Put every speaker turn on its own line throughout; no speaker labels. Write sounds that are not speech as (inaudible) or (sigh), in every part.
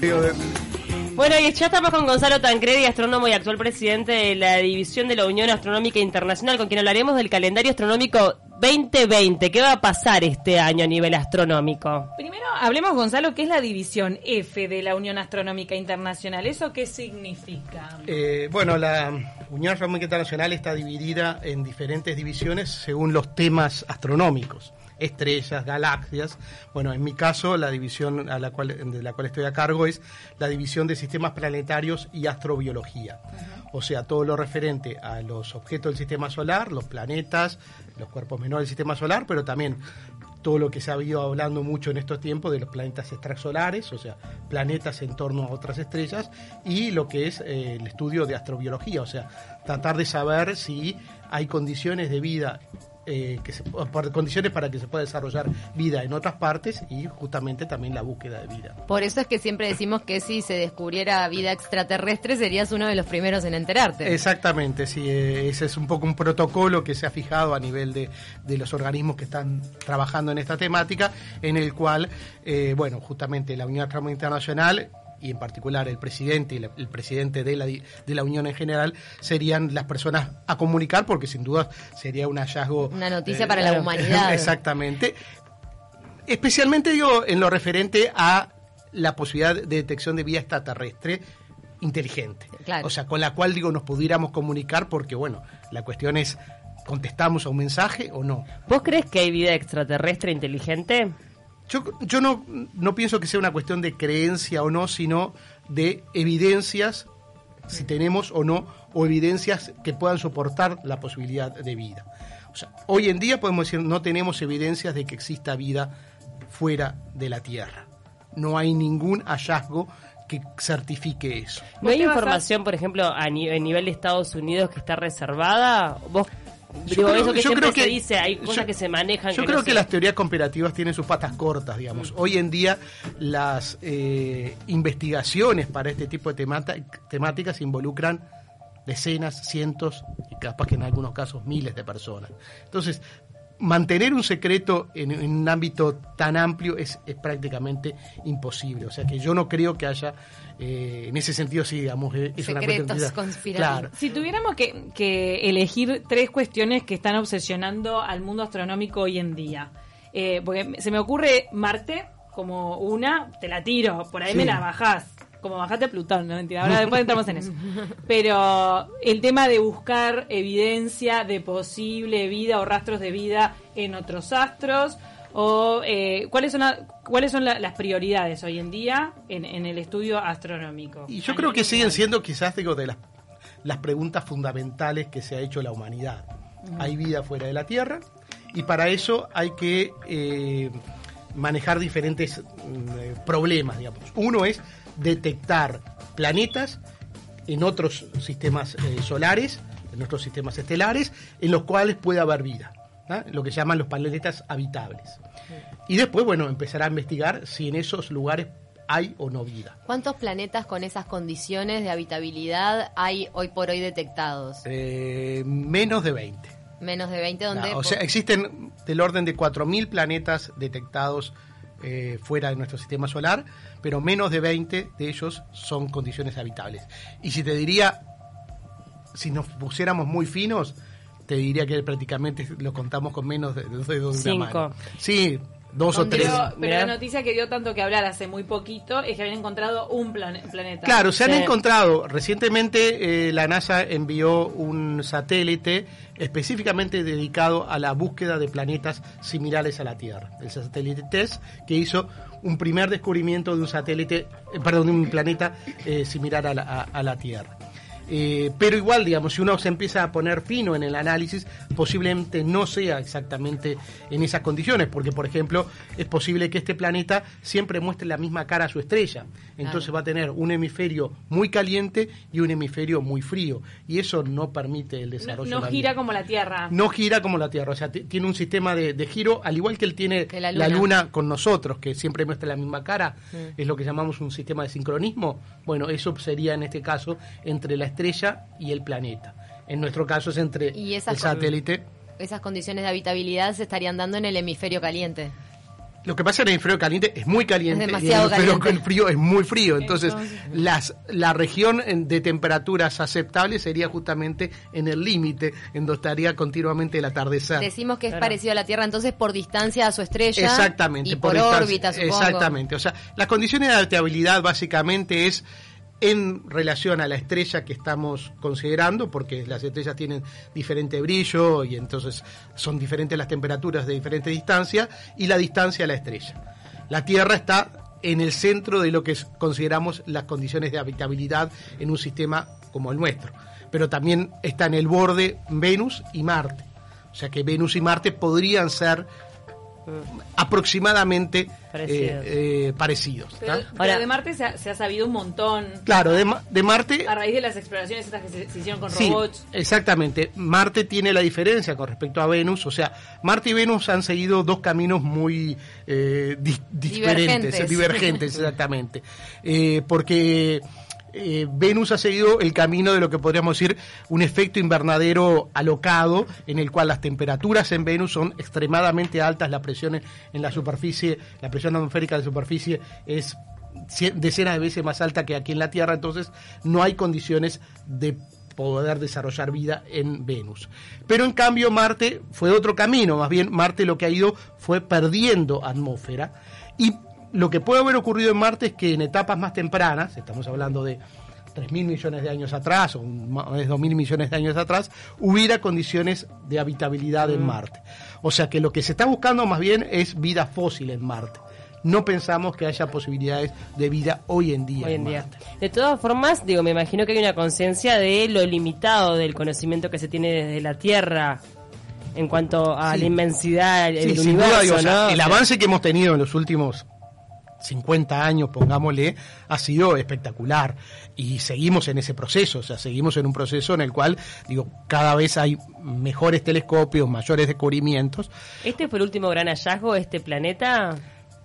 Bueno, y ya estamos con Gonzalo Tancredi, astrónomo y actual presidente de la División de la Unión Astronómica Internacional, con quien hablaremos del calendario astronómico 2020. ¿Qué va a pasar este año a nivel astronómico?
Primero, hablemos, Gonzalo, ¿qué es la División F de la Unión Astronómica Internacional? ¿Eso qué significa?
Eh, bueno, la Unión Astronómica Internacional está dividida en diferentes divisiones según los temas astronómicos estrellas, galaxias. Bueno, en mi caso, la división a la cual, de la cual estoy a cargo es la división de sistemas planetarios y astrobiología. O sea, todo lo referente a los objetos del sistema solar, los planetas, los cuerpos menores del sistema solar, pero también todo lo que se ha ido hablando mucho en estos tiempos de los planetas extrasolares, o sea, planetas en torno a otras estrellas, y lo que es eh, el estudio de astrobiología, o sea, tratar de saber si hay condiciones de vida eh, que se, por condiciones para que se pueda desarrollar vida en otras partes y justamente también la búsqueda de vida.
Por eso es que siempre decimos que si se descubriera vida extraterrestre serías uno de los primeros en enterarte.
Exactamente, sí, eh, ese es un poco un protocolo que se ha fijado a nivel de, de los organismos que están trabajando en esta temática, en el cual, eh, bueno, justamente la Unión Astronómica Internacional y en particular el presidente y el presidente de la, de la Unión en general, serían las personas a comunicar, porque sin duda sería un hallazgo.
Una noticia para la humanidad. (laughs)
Exactamente. Especialmente digo en lo referente a la posibilidad de detección de vida extraterrestre inteligente. O sea, con la cual digo nos pudiéramos comunicar, porque bueno, la cuestión es, ¿contestamos a un mensaje o no?
¿Vos crees que hay vida extraterrestre inteligente?
Yo, yo no, no pienso que sea una cuestión de creencia o no, sino de evidencias, si tenemos o no, o evidencias que puedan soportar la posibilidad de vida. O sea, hoy en día podemos decir no tenemos evidencias de que exista vida fuera de la Tierra. No hay ningún hallazgo que certifique eso.
¿No hay información, por ejemplo, a, nivel de Estados Unidos que está reservada? ¿Vos yo creo, eso que se dice, hay cosas que se manejan.
Yo creo que las teorías comparativas tienen sus patas cortas, digamos. Hoy en día las eh, investigaciones para este tipo de temáticas involucran decenas, cientos y capaz que en algunos casos miles de personas. Entonces, mantener un secreto en, un ámbito tan amplio es, prácticamente imposible. O sea que yo no creo que haya, eh, en ese sentido, sí, digamos, es
Secretos
Claro. Si tuviéramos que, elegir tres cuestiones que están obsesionando al mundo astronómico hoy en día, eh, porque se me ocurre Marte como una, te la tiro, por ahí me la bajás como bajate Plutón, no mentira, ahora después entramos en eso. Pero el tema de buscar evidencia de posible vida o rastros de vida en otros astros, o eh, cuáles son cuáles son las prioridades hoy en día en, el estudio astronómico.
Y yo creo que siguen siendo quizás digo de las, las preguntas fundamentales que se ha hecho la humanidad. Hay vida fuera de la Tierra y para eso hay que eh, manejar diferentes mm, problemas, digamos. Uno es detectar planetas en otros sistemas eh, solares, en nuestros sistemas estelares, en los cuales puede haber vida, lo que llaman los planetas habitables. Y después, bueno, empezar a investigar si en esos lugares hay o no vida.
¿Cuántos planetas con esas condiciones de habitabilidad hay hoy por hoy detectados?
Eh, menos de 20.
Menos de 20, ¿dónde?
o sea, existen del orden de 4.000 planetas detectados eh, fuera de nuestro sistema solar, pero menos de 20 de ellos son condiciones habitables. Y si te diría, si nos pusiéramos muy finos, te diría que prácticamente lo contamos con menos de, dos de
Cinco.
Sí, dos o tres.
Pero, la noticia que dio tanto que hablar hace muy poquito es que habían encontrado un planeta.
Claro, se han encontrado. Recientemente eh, la NASA envió un satélite específicamente dedicado a la búsqueda de planetas similares a la Tierra. El satélite TESS, que hizo un primer descubrimiento de un satélite, eh, perdón, de un planeta eh, similar a la, a la Tierra. Eh, pero igual, digamos, si uno se empieza a poner fino en el análisis, posiblemente no sea exactamente en esas condiciones, porque, por ejemplo, es posible que este planeta siempre muestre la misma cara a su estrella. Entonces va a tener un hemisferio muy caliente y un hemisferio muy frío. Y eso no permite el desarrollo.
No, gira como la Tierra.
No gira como la Tierra. O sea, tiene un sistema de, giro, al igual que él tiene la luna. con nosotros, que siempre muestra la misma cara. Es lo que llamamos un sistema de sincronismo. Bueno, eso sería en este caso entre la estrella y el planeta. En nuestro caso es entre el satélite.
Esas condiciones de habitabilidad se estarían dando en el hemisferio caliente.
Lo que pasa en el hemisferio caliente es muy caliente
Es
y el
demasiado
hemisferio
caliente.
frío es muy frío. Entonces,
Entonces,
las, la región de temperaturas aceptables sería justamente en el límite, en donde estaría continuamente el atardecer.
Decimos que es
Claro.
parecido a la Tierra, entonces por distancia a su estrella.
Exactamente.
Y por,
distancia.
órbita, supongo.
Exactamente. O sea, las condiciones de habitabilidad básicamente es en relación a la estrella que estamos considerando, porque las estrellas tienen diferente brillo y entonces son diferentes las temperaturas de diferente distancia, y la distancia a la estrella. La Tierra está en el centro de lo que consideramos las condiciones de habitabilidad en un sistema como el nuestro. Pero también está en el borde Venus y Marte. O sea que Venus y Marte podrían ser aproximadamente
Parecidos.
eh, eh, parecidos.
Pero,
¿tá?
pero
Ahora-
de Marte se ha, se ha sabido un montón.
Claro, de, Ma- de Marte
A raíz de las exploraciones estas que se, se hicieron con
Sí,
robots.
exactamente. Marte tiene la diferencia con respecto a Venus. O sea, Marte y Venus han seguido dos caminos muy eh, di- diferentes,
Divergentes.
divergentes, (laughs) exactamente. Eh, porque eh, Venus ha seguido el camino de lo que podríamos decir un efecto invernadero alocado, en el cual las temperaturas en Venus son extremadamente altas, la presión en, la superficie, la presión atmosférica de superficie es decenas de veces más alta que aquí en la Tierra, entonces no hay condiciones de poder desarrollar vida en Venus. Pero en cambio Marte fue otro camino, más bien Marte lo que ha ido fue perdiendo atmósfera y lo que puede haber ocurrido en Marte es que en etapas más tempranas, estamos hablando de 3.000 millones de años atrás o más de 2.000 millones de años atrás, hubiera condiciones de habitabilidad en Marte. O sea que lo que se está buscando más bien es vida fósil en Marte. No pensamos que haya posibilidades de vida hoy en día.
hoy en
en
día.
Marte.
De todas formas, digo, me imagino que hay una conciencia de lo limitado del conocimiento que se tiene desde la Tierra en cuanto a
Sí.
la inmensidad del
Sí,
universo,
duda, digo, o sea,
¿no?
el avance que hemos tenido en los últimos 50 años, pongámosle, ha sido espectacular. Y seguimos en ese proceso, o sea, seguimos en un proceso en el cual, digo, cada vez hay mejores telescopios, mayores descubrimientos.
¿Este fue el último gran hallazgo de este planeta?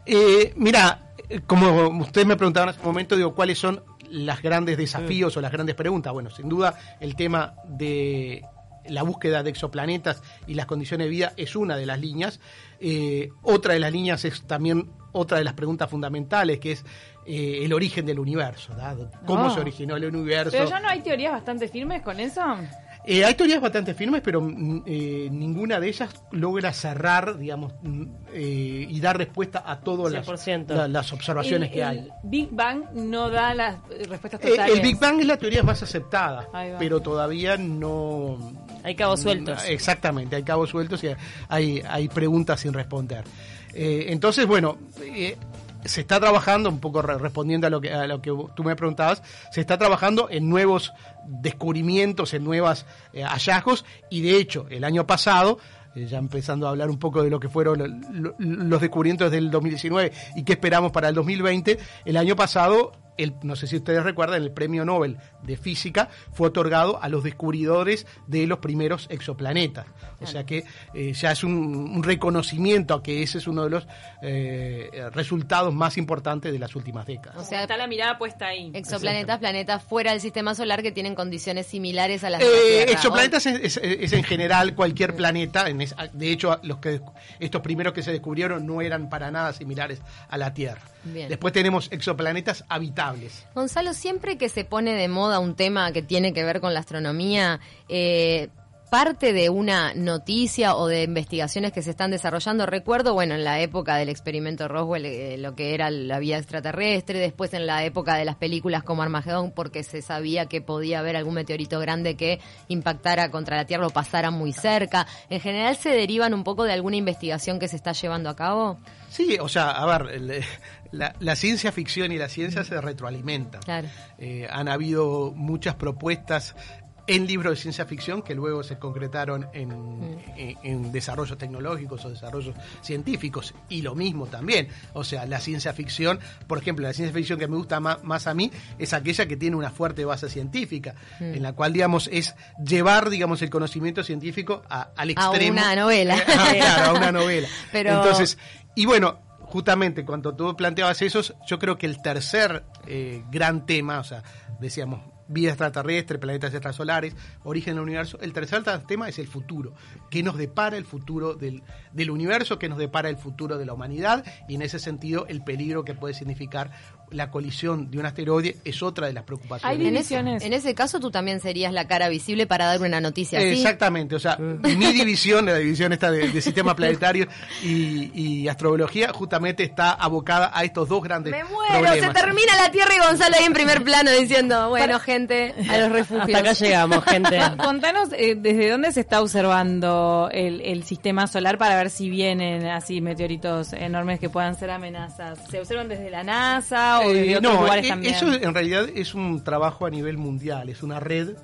Eh, mira, eh, como ustedes me preguntaban hace un momento, digo, ¿cuáles son los grandes desafíos o las grandes preguntas? Bueno, sin duda el tema de la búsqueda de exoplanetas y las condiciones de vida es una de las líneas. Eh, otra de las líneas es también otra de las preguntas fundamentales, que es eh, el origen del universo, ¿verdad? ¿Cómo
Ah.
se originó el universo?
Pero ya no hay teorías bastante firmes con eso.
Eh, hay teorías bastante firmes, pero mm, eh, ninguna de ellas logra cerrar, digamos, mm, eh, y dar respuesta a todas las,
100%.
la- las observaciones
El-
que
el
hay.
Big Bang no da las eh, respuestas
Eh,
totales.
el Big Bang es la teoría más aceptada, pero todavía no...
Hay cabos sueltos.
Exactamente, hay cabos sueltos y hay, hay preguntas sin responder. Eh, entonces, bueno, eh, se está trabajando, un poco re- respondiendo a lo, que, a lo que tú me preguntabas, se está trabajando en nuevos descubrimientos, en nuevos hallazgos, y de hecho, el año pasado, eh, ya empezando a hablar un poco de lo que fueron lo- lo- los descubrimientos del 2019 y qué esperamos para el 2020, el año pasado el, no sé si ustedes recuerdan, el premio Nobel de Física fue otorgado a los descubridores de los primeros exoplanetas. O sea que eh, ya es un, un reconocimiento a que ese es uno de los eh, resultados más importantes de las últimas décadas.
O sea,
está la mirada puesta ahí.
exoplanetas, planetas fuera del sistema solar que tienen condiciones similares a las de la
Eh,
Tierra.
exoplanetas es, es- es en general cualquier planeta. en es- de hecho, los que estos primeros que se descubrieron no eran para nada similares a la Tierra.
Bien.
Después tenemos exoplanetas habitables.
Gonzalo, siempre que se pone de moda un tema que tiene que ver con la astronomía, eh, parte de una noticia o de investigaciones que se están desarrollando. Recuerdo, bueno, en la época del experimento Roswell, eh, lo que era la vida extraterrestre, después en la época de las películas como Armagedón, porque se sabía que podía haber algún meteorito grande que impactara contra la Tierra o pasara muy cerca. En general, ¿se derivan un poco de alguna investigación que se está llevando a cabo?
Sí, o sea, a ver, el, eh, la, la ciencia ficción y la ciencia se retroalimentan.
Claro.
Eh, han habido muchas propuestas en libros de ciencia ficción que luego se concretaron en, en- en desarrollos tecnológicos o desarrollos científicos. Y lo mismo también. O sea, la ciencia ficción, por ejemplo, la ciencia ficción que me gusta más, a mí es aquella que tiene una fuerte base científica, en la cual, digamos, es llevar, digamos, el conocimiento científico a- al
A
extremo.
una novela. (laughs)
Ah, claro, a una (laughs) novela.
Pero-
Entonces, y bueno, justamente cuando tú planteabas eso, yo creo que el tercer eh, gran tema, o sea, decíamos vida extraterrestre, planetas extrasolares, origen del universo. El tercer tema es el futuro. ¿Qué nos depara el futuro del, del universo? ¿Qué nos depara el futuro de la humanidad? Y en ese sentido, el peligro que puede significar la colisión de un asteroide es otra de las preocupaciones.
Hay
En ese,
divisiones.
en ese caso tú también serías la cara visible para dar una noticia así.
Exactamente, o sea, (laughs) mi división, la división esta de, de sistemas planetarios y, y astrobiología, justamente está abocada a estos dos grandes
Me muero,
problemas.
se termina la Tierra y Gonzalo ahí en primer plano diciendo, bueno, gente, (laughs) a los refugios.
Hasta acá llegamos, (laughs) gente.
Contanos eh, desde dónde se está observando el, el sistema solar para ver si vienen así meteoritos enormes que puedan ser amenazas. ¿Se observan desde la NASA o desde
Eh,
otros
no,
lugares
eh,
también?
eso en realidad es un trabajo a nivel mundial, es una red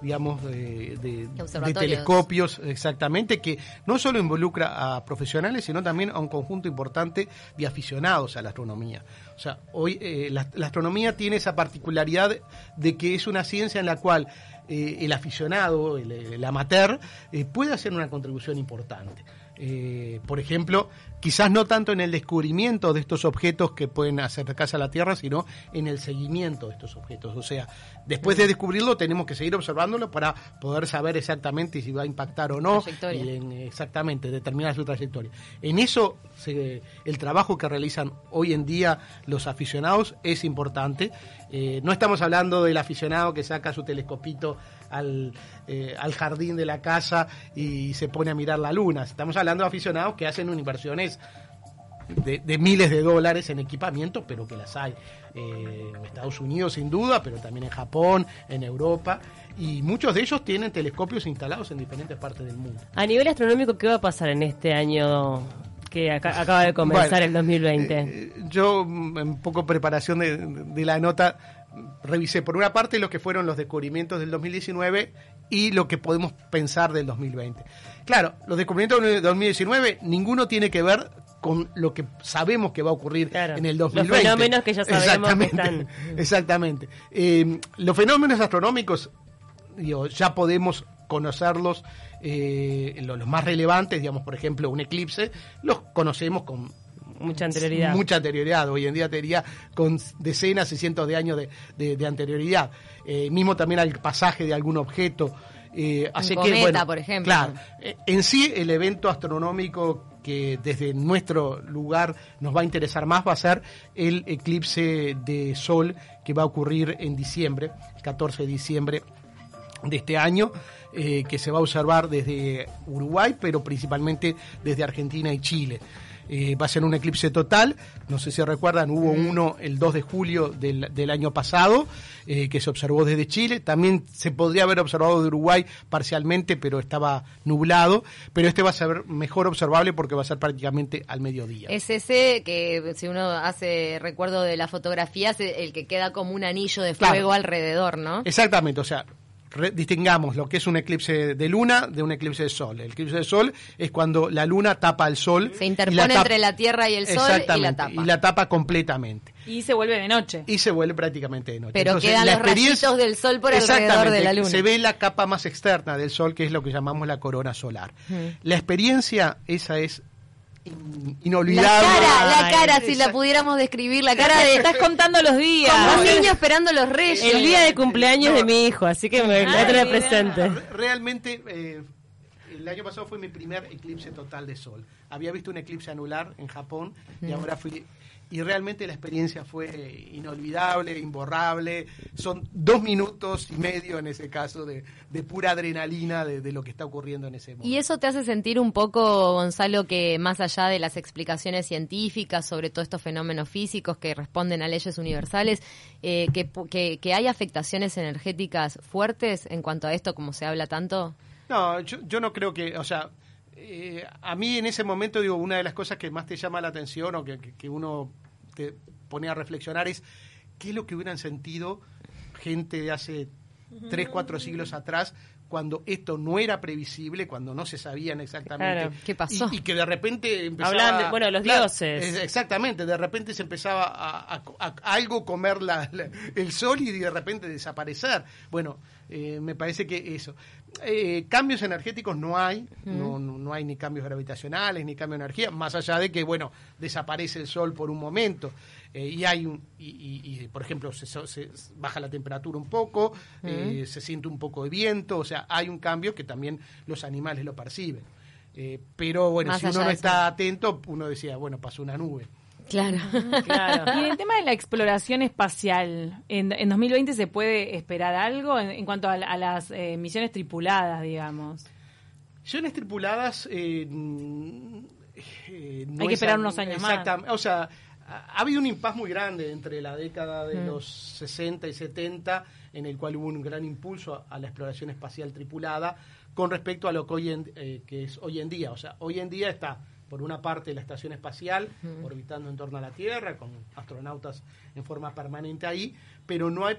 digamos, de, de- de
observatorios.
telescopios, exactamente, que no solo involucra a profesionales, sino también a un conjunto importante de aficionados a la astronomía. O sea, hoy eh, la, la astronomía tiene esa particularidad de que es una ciencia en la cual eh, el aficionado, el, el amateur, eh, puede hacer una contribución importante. Eh, por ejemplo, quizás no tanto en el descubrimiento de estos objetos que pueden acercarse a la Tierra, sino en el seguimiento de estos objetos. O sea, después de descubrirlo tenemos que seguir observándolo para poder saber exactamente si va a impactar o no y en- exactamente determinar su trayectoria. En eso se- el trabajo que realizan hoy en día los aficionados es importante. Eh, no estamos hablando del aficionado que saca su telescopito al, eh, al jardín de la casa y se pone a mirar la luna. Estamos hablando de aficionados que hacen inversiones de, de miles de dólares en equipamiento, pero que las hay eh, en Estados Unidos sin duda, pero también en Japón, en Europa, y muchos de ellos tienen telescopios instalados en diferentes partes del mundo.
A nivel astronómico, ¿qué va a pasar en este año que aca- acaba de comenzar
Bueno,
el 2020?
eh, yo, en poco preparación de, de la nota, revisé por una parte lo que fueron los descubrimientos del 2019 y lo que podemos pensar del 2020. Claro, los descubrimientos del 2019, ninguno tiene que ver con lo que sabemos que va a ocurrir
Claro,
en el
los
2020.
fenómenos que ya sabemos que
Exactamente,
están.
Exactamente. Eh, los fenómenos astronómicos digo, ya podemos conocerlos, eh, lo- los más relevantes, digamos, por ejemplo, un eclipse, los conocemos con
Mucha anterioridad.
mucha anterioridad. Hoy en día te diría con decenas y cientos de años de, de- de anterioridad. Eh, mismo también al pasaje de algún objeto. Eh, así que,
cometa,
bueno,
por ejemplo.
Claro, eh, en sí el evento astronómico que desde nuestro lugar nos va a interesar más va a ser el eclipse de sol que va a ocurrir en diciembre, el 14 de diciembre de este año, eh, que se va a observar desde Uruguay, pero principalmente desde Argentina y Chile. Eh, va a ser un eclipse total, no sé si recuerdan, hubo uno el 2 de julio del, del año pasado, eh, que se observó desde Chile, también se podría haber observado de Uruguay parcialmente, pero estaba nublado, pero este va a ser mejor observable porque va a ser prácticamente al mediodía.
Es ese que, si uno hace recuerdo de la fotografía, es el que queda como un anillo de
Claro.
fuego alrededor, ¿no?
Exactamente, o sea, distingamos lo que es un eclipse de luna de un eclipse de sol. El eclipse de sol es cuando la luna tapa al sol.
Se interpone
la tapa-
entre la Tierra y el sol y la tapa.
Y la tapa completamente.
Y se vuelve de noche.
Y se vuelve prácticamente de noche.
Pero quedan
la
los rayitos del sol por alrededor de la luna.
Se ve la capa más externa del sol, que es lo que llamamos la corona solar. La experiencia, esa es in-
La
inolvidable.
cara, la cara, si la pudiéramos describir, la cara de
Estás contando los días.
como un niño esperando los reyes.
el día de cumpleaños
No.
de mi hijo, así que me voy a tener
mira.
presente.
Re- Realmente, eh, el año pasado fue mi primer eclipse total de sol. Había visto un eclipse anular en Japón y ahora fui. Y realmente la experiencia fue inolvidable, imborrable. Son dos minutos y medio en ese caso de, de pura adrenalina de, de lo que está ocurriendo en ese momento.
Y eso te hace sentir un poco, Gonzalo, que más allá de las explicaciones científicas sobre todos estos fenómenos físicos que responden a leyes universales, eh, que, que, que hay afectaciones energéticas fuertes en cuanto a esto, como se habla tanto.
No, yo, yo no creo que, o sea, eh, a mí en ese momento, digo, una de las cosas que más te llama la atención o que, que- que uno te pone a reflexionar es qué es lo que hubieran sentido gente de hace tres, cuatro siglos atrás cuando esto no era previsible, cuando no se sabían exactamente
Claro.
¿Qué pasó?
Y, y que de repente empezaba...
Hablaban de- bueno, los dioses.
es- exactamente, de repente se empezaba a, a- a- a algo comer la- la- el sol y de repente desaparecer. Bueno, eh, me parece que eso. Eh, cambios energéticos no hay, no, no, no hay ni cambios gravitacionales, ni cambio de energía, más allá de que, bueno, desaparece el sol por un momento eh, y hay un, y, y- y, por ejemplo, se, se baja la temperatura un poco, eh, se siente un poco de viento, o sea, hay un cambio que también los animales lo perciben. Eh, pero bueno,
Más
si uno no está atento, uno decía, bueno, pasó una nube.
Claro.
Claro.
Y en el tema de la exploración espacial, ¿en, en 2020 se puede esperar algo en, en cuanto a, a las eh, misiones tripuladas, digamos?
Misiones tripuladas. eh, mm, eh, no
Hay que
es
esperar
a-
unos años más.
exactam- O sea, ha ha habido un impas muy grande entre la década
Mm.
de los 60 y 70, en el cual hubo un gran impulso a, a la exploración espacial tripulada, con respecto a lo que, hoy en, eh, que es hoy en día. O sea, hoy en día está, por una parte, la estación espacial orbitando en torno a la Tierra, con astronautas en forma permanente ahí, pero no hay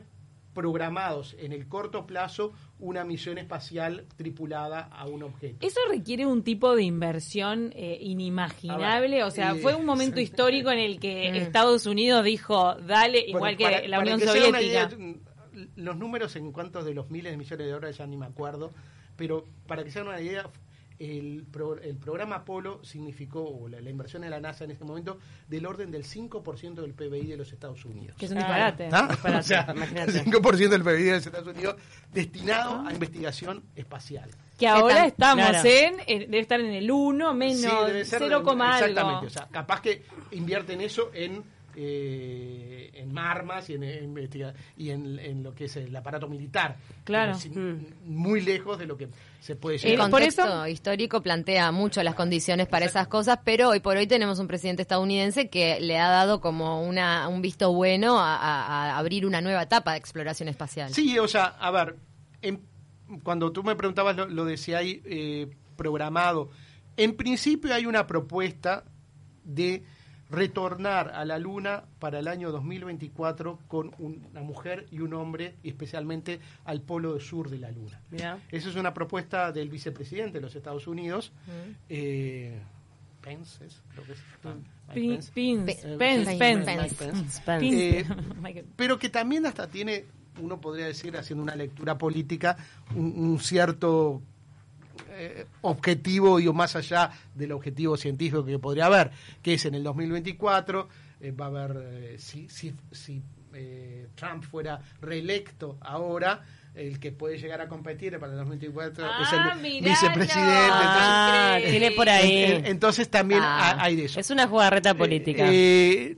programados en el corto plazo una misión espacial tripulada a un objeto.
Eso requiere un tipo de inversión eh, inimaginable.
Ver,
o sea,
eh,
fue un momento (laughs) histórico en el que Estados Unidos dijo, dale, igual que
para-
la
para
Unión
que
Soviética.
idea, los números en cuanto de los miles de millones de dólares ya ni me acuerdo, pero para que se hagan una idea, el, pro- el programa Apolo significó, o la, la inversión de la NASA en ese momento, del orden del 5% del PBI de los Estados Unidos.
que es un disparate.
¿Ah?
disparate, (laughs)
O sea,
imagínate.
5% del PBI de los Estados Unidos destinado a investigación espacial.
Que ahora estamos
Claro.
en, en- debe estar en el 1, menos
Sí, debe ser
0, algo.
Exactamente, o sea, capaz que invierten eso en eh, en armas y en, en y en, en lo que es el aparato militar.
Claro.
Sin- Muy lejos de lo que se puede
Eh,
El
llegar.
por
contexto
eso-
histórico plantea mucho las condiciones para esas cosas, pero hoy por hoy tenemos un presidente estadounidense que le ha dado como una, un visto bueno a, a- a abrir una nueva etapa de exploración espacial.
Sí, o sea, a ver, en- cuando tú me preguntabas lo, lo de si hay eh, programado, en principio hay una propuesta de retornar a la Luna para el año 2024 con un- una mujer y un hombre, y especialmente al polo sur de la Luna.
Mirá.
Esa es una propuesta del vicepresidente de los Estados Unidos, eh, Pence, es, creo que es. Pence. Eh, (laughs) pero que también hasta tiene, uno podría decir, haciendo una lectura política, un, un cierto eh, objetivo, y más allá del objetivo científico que podría haber, que es en el 2024, eh, va a haber, eh, si, si, si eh, Trump fuera reelecto ahora, el que puede llegar a competir para el 2024 es
Ah,
el
miralo.
vicepresidente.
Ah,
Entonces,
tiene por ahí.
en- entonces también
Ah.
ha- hay de eso.
Es una jugarreta política.
Eh,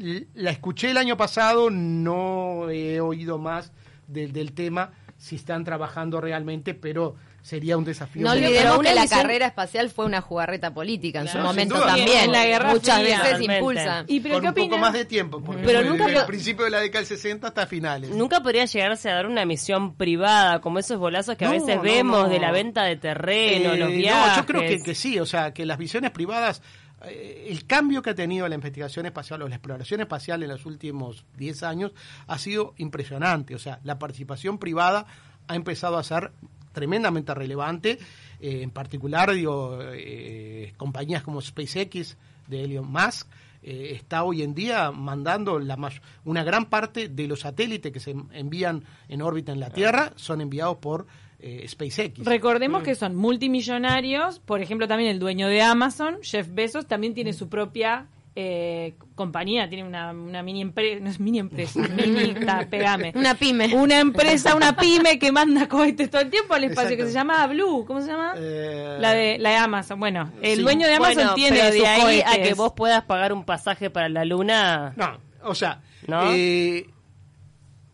eh, la escuché el año pasado, no he oído más del, del tema, si están trabajando realmente, pero sería un desafío.
No olvidemos
una
que la carrera espacial fue una jugarreta política en
Claro,
su momento también.
En la Guerra
Muchas
Fría.
veces impulsa.
¿Y pero
con
qué
un poco más de tiempo, porque
Pero nunca
desde el principio de la década del 60 hasta finales.
Nunca podría llegarse a dar una misión privada, como esos bolazos que a
No,
veces
no,
vemos
no.
de la venta de terreno,
Eh,
los
no,
viajes.
yo creo que, que sí, o sea, que las visiones privadas, eh, el cambio que ha tenido la investigación espacial o la exploración espacial en los últimos 10 años ha sido impresionante, o sea, la participación privada ha empezado a ser tremendamente relevante, eh, en particular, digo, eh, compañías como SpaceX de Elon Musk, eh, está hoy en día mandando la una gran parte de los satélites que se envían en órbita en la Tierra son enviados por eh, SpaceX.
Recordemos que son multimillonarios, por ejemplo también el dueño de Amazon, Jeff Bezos, también tiene su propia eh, compañía, tiene una, una mini empresa, no es mini empresa, (laughs) mini, ta, pegame.
Una pyme.
Una empresa, una pyme que manda cohetes todo el tiempo al espacio, que se llama Blue, ¿cómo se llama?
Eh,
la de la de Amazon. Bueno, el
sí.
dueño de Amazon
Bueno,
tiene
pero de
sus
ahí a que vos puedas pagar un pasaje para la luna.
No, o sea,
¿No?
eh,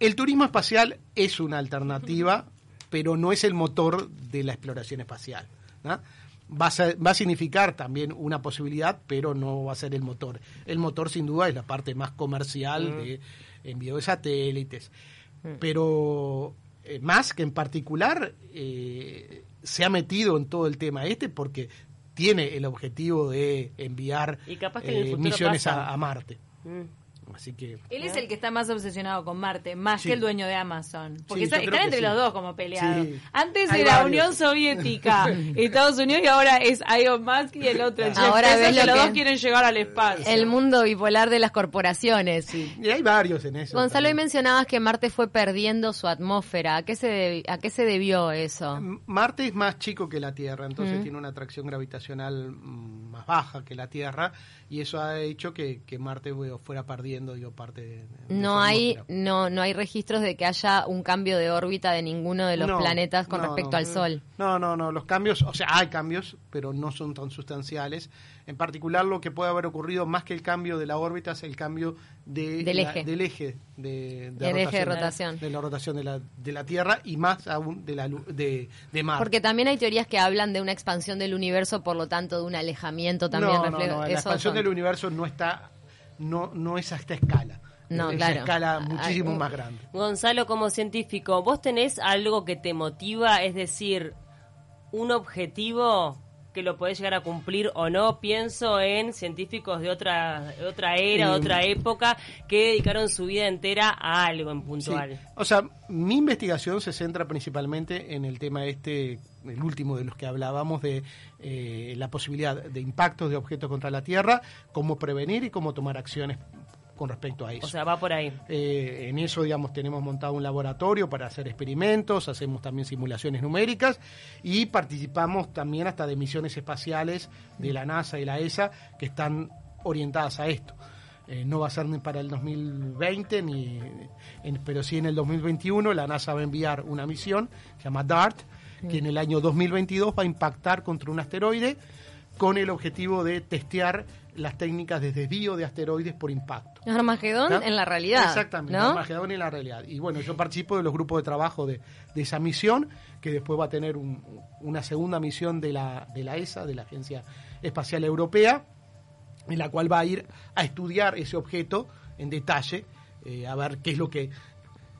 el turismo espacial es una alternativa, pero no es el motor de la exploración espacial. ¿no? Va, a ser- va a significar también una posibilidad, pero no va a ser el motor. El motor, sin duda, es la parte más comercial de envío de satélites. Pero eh, más que en particular eh, se ha metido en todo el tema este porque tiene el objetivo de enviar
Y capaz que en el
eh, misiones a Marte.
Mm.
Así que
Él es el que está más obsesionado con Marte, más
Sí.
que el dueño de Amazon. Porque
Sí,
está- están entre
sí.
los dos como peleados.
Sí.
Antes
Hay
era
varios.
Unión Soviética, (laughs) Estados Unidos, y ahora es Elon Musk y el otro. el Jeff
Ahora
Bezos,
ves
que
lo
los
que-
dos quieren llegar al espacio.
El mundo bipolar de las corporaciones.
y hay varios en eso.
Gonzalo, hoy mencionabas que Marte fue perdiendo su atmósfera. ¿A qué se, debi- a qué se debió eso?
Marte es más chico que la Tierra, entonces tiene una atracción gravitacional mm, más baja que la Tierra y eso ha hecho que, que Marte fuera parte de, de
No hay,
atmósfera.
no, no hay registros de que haya un cambio de órbita de ninguno de los
No,
planetas con
no,
respecto
no.
al Sol.
No, no, no, los cambios, o sea, hay cambios, pero no son tan sustanciales. En particular, lo que puede haber ocurrido más que el cambio de la órbita es el cambio de
Del
la-
eje.
del eje de,
Del eje de rotación.
de la rotación de la, de la Tierra y más aún de la de, de Marte.
Porque también hay teorías que hablan de una expansión del universo, por lo tanto de un alejamiento también. refleja-
la expansión
son-
del universo no está, no, no es a esta escala.
No,
es
claro.
escala muchísimo
un-
más grande.
Gonzalo, como científico, ¿vos tenés algo que te motiva? Es decir, un objetivo que lo podés llegar a cumplir o no. Pienso en científicos de otra, de otra era, de
Eh,
otra época, que dedicaron su vida entera a algo en puntual.
Sí. O sea, mi investigación se centra principalmente en el tema este, el último de los que hablábamos, de eh, la posibilidad de impactos de objetos contra la Tierra, cómo prevenir y cómo tomar acciones con respecto a eso.
O sea, va por ahí.
Eh, en eso, digamos, tenemos montado un laboratorio para hacer experimentos, hacemos también simulaciones numéricas y participamos también hasta de misiones espaciales de la NASA y la ESA que están orientadas a esto. Eh, no va a ser ni para el 2020, ni, en- pero sí en el 2021 la NASA va a enviar una misión, se llama DART, que en el año 2022 va a impactar contra un asteroide con el objetivo de testear las técnicas de desvío de asteroides por impacto.
Armagedón
¿no?
en la realidad.
Exactamente,
¿no?
Armagedón en la realidad. Y bueno, yo participo de los grupos de trabajo de, de esa misión, que después va a tener un- una segunda misión de la, de la ESA, de la Agencia Espacial Europea, en la cual va a ir a estudiar ese objeto en detalle, eh, a ver qué es lo que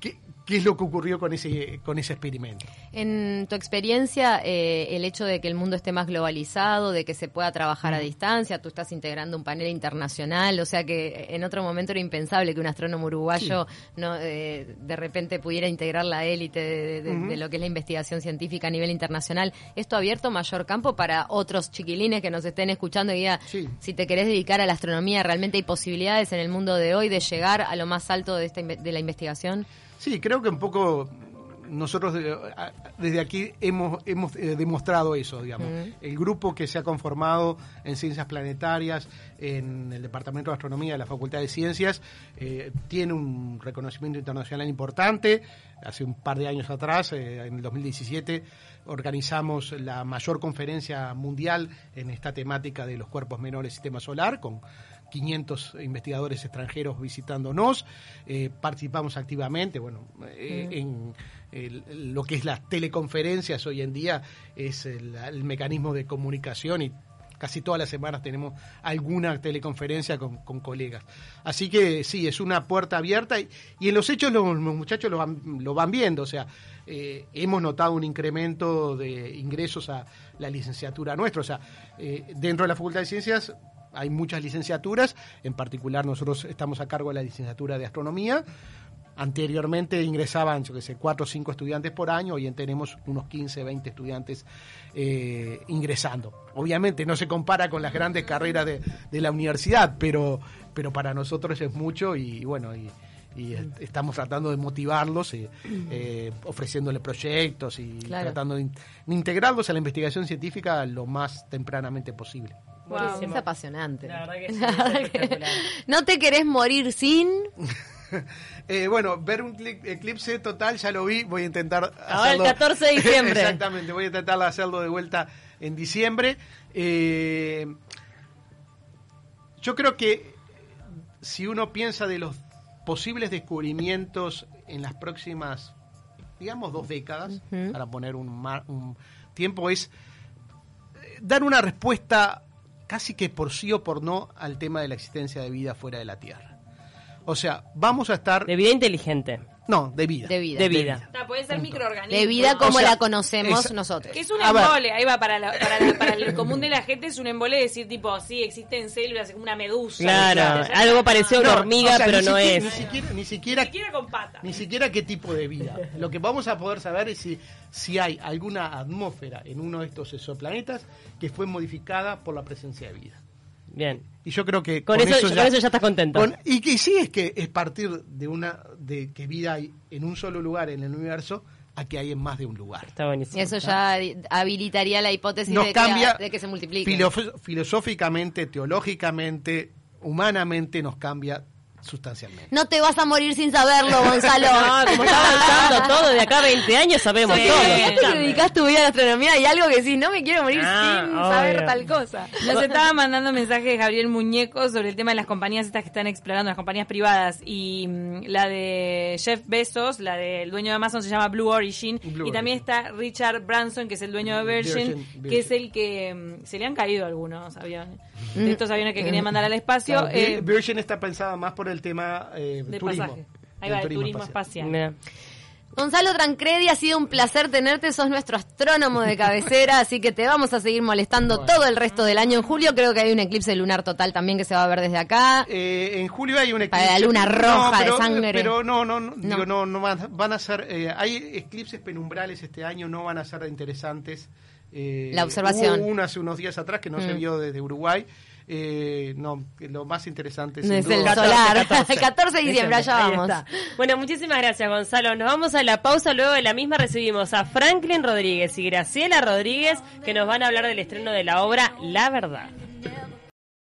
qué, qué es lo que ocurrió con ese con ese experimento.
En tu experiencia, eh, el hecho de que el mundo esté más globalizado, de que se pueda trabajar
Mm.
a distancia, tú estás integrando un panel internacional, o sea que en otro momento era impensable que un astrónomo uruguayo no eh, de repente pudiera integrar la élite de, de- de lo que es la investigación científica a nivel internacional. ¿Esto ha abierto mayor campo para otros chiquilines que nos estén escuchando y diga,
Sí.
si te querés dedicar a la astronomía, realmente hay posibilidades en el mundo de hoy de llegar a lo más alto de, esta, de la investigación?
Sí, creo que un poco nosotros a- desde aquí hemos, hemos eh, demostrado eso, digamos. El grupo que se ha conformado en ciencias planetarias, en el Departamento de Astronomía de la Facultad de Ciencias, eh, tiene un reconocimiento internacional importante. Hace un par de años atrás, eh, en el 2017, organizamos la mayor conferencia mundial en esta temática de los cuerpos menores del sistema solar, con 500 investigadores extranjeros visitándonos, eh, participamos activamente, bueno, eh, en lo que es las teleconferencias hoy en día es el, mecanismo de comunicación y casi todas las semanas tenemos alguna teleconferencia con, colegas. Así que sí, es una puerta abierta y, en los hechos los, muchachos lo van, lo van viendo, o sea, eh, hemos notado un incremento de ingresos a la licenciatura nuestra, o sea, eh, dentro de la Facultad de Ciencias hay muchas licenciaturas, en particular nosotros estamos a cargo de la licenciatura de astronomía. Anteriormente ingresaban, yo que sé, cuatro o cinco estudiantes por año, hoy en tenemos unos 15, 20 estudiantes eh, ingresando. Obviamente no se compara con las grandes carreras de, de la universidad, pero, pero para nosotros es mucho y bueno, y, y est- estamos tratando de motivarlos, eh, eh, ofreciéndole proyectos y
Claro.
tratando de, in- de integrarlos a la investigación científica lo más tempranamente posible.
Buenísimo.
Es apasionante.
La verdad que sí, (laughs) es espectacular.
no te querés morir sin... (laughs) (laughs)
Eh, bueno, ver un cli- eclipse total ya lo vi, voy a intentar
Ahora el
hacerlo.
14 de diciembre. (laughs)
Exactamente, voy a intentar hacerlo de vuelta en diciembre. Eh, yo creo que si uno piensa de los posibles descubrimientos en las próximas, digamos, dos décadas, para poner un, mar- un tiempo, es eh, dar una respuesta casi que por sí o por no al tema de la existencia de vida fuera de la Tierra. O sea, vamos a estar
De vida inteligente.
No, de vida.
De vida.
De vida.
O sea, puede ser microorganismo.
De vida como
O sea,
la conocemos nosotros.
Que es un
A ver.
embole, ahí va, para, la- para, la- para el común de la gente es un embole decir tipo, sí, existen células, como una medusa.
Claro, algo parecido a una
No,
hormiga,
o sea,
pero
ni
no
siquiera-
es.
Ni siquiera, ni siquiera,
Ni siquiera con patas.
ni siquiera qué tipo de vida. Lo que vamos a poder saber es si, si hay alguna atmósfera en uno de estos exoplanetas que fue modificada por la presencia de vida.
Bien.
Y yo creo que
Con eso- con eso ya estás contento.
con- y que sí es que es partir de una de que vida hay en un solo lugar en el universo a que hay en más de un lugar.
Está buenísimo.
Eso ya habilitaría la hipótesis
Nos
de,
cambia
que, de que se multiplique.
filof- filosóficamente, teológicamente, humanamente nos cambia sustancialmente.
No te vas a morir sin saberlo, Gonzalo. (laughs)
No, como está avanzando (laughs) todo, de acá a 20 años sabemos
Sí.
todo.
Fíjate que dedicas tu vida a la astronomía y algo que sí, no me quiero morir
Ah,
sin
obvio.
saber tal cosa.
Nos estaba mandando mensajes Gabriel Muñeco sobre el tema de las compañías estas que están explorando, las compañías privadas. Y mm, la de Jeff Bezos, la del dueño de Amazon, se llama Blue Origin.
Blue
y también
Origin.
está Richard Branson, que es el dueño de Virgin,
Virgin,
que es el que mm, se le han caído algunos aviones. De estos aviones que querían mandar al espacio.
Claro,
eh,
Vir- Virgin está pensada más por el tema eh,
de
turismo.
pasaje. Ahí va, el turismo espacial.
Gonzalo Trancredi, ha sido un placer tenerte, sos nuestro astrónomo de cabecera, así que te vamos a seguir molestando todo el resto del año. En julio creo que hay un eclipse lunar total también que se va a ver desde acá.
Eh, en julio hay un eclipse.
Para la luna roja de
pero,
sangre.
Pero no, no, no,
No.
digo, no, no van, van a ser. eh, hay eclipses penumbrales este año, no van a ser interesantes. Eh,
La observación.
Hubo uno hace unos días atrás que no se
Mm.
vio desde Uruguay. Eh, no, que lo más interesante
Es el
duda-
solar.
14,
El 14 de diciembre, allá vamos.
Bueno, muchísimas gracias, Gonzalo. Nos vamos a la pausa. Luego de la misma recibimos a Franklin Rodríguez y Graciela Rodríguez que nos van a hablar del estreno de la obra La Verdad.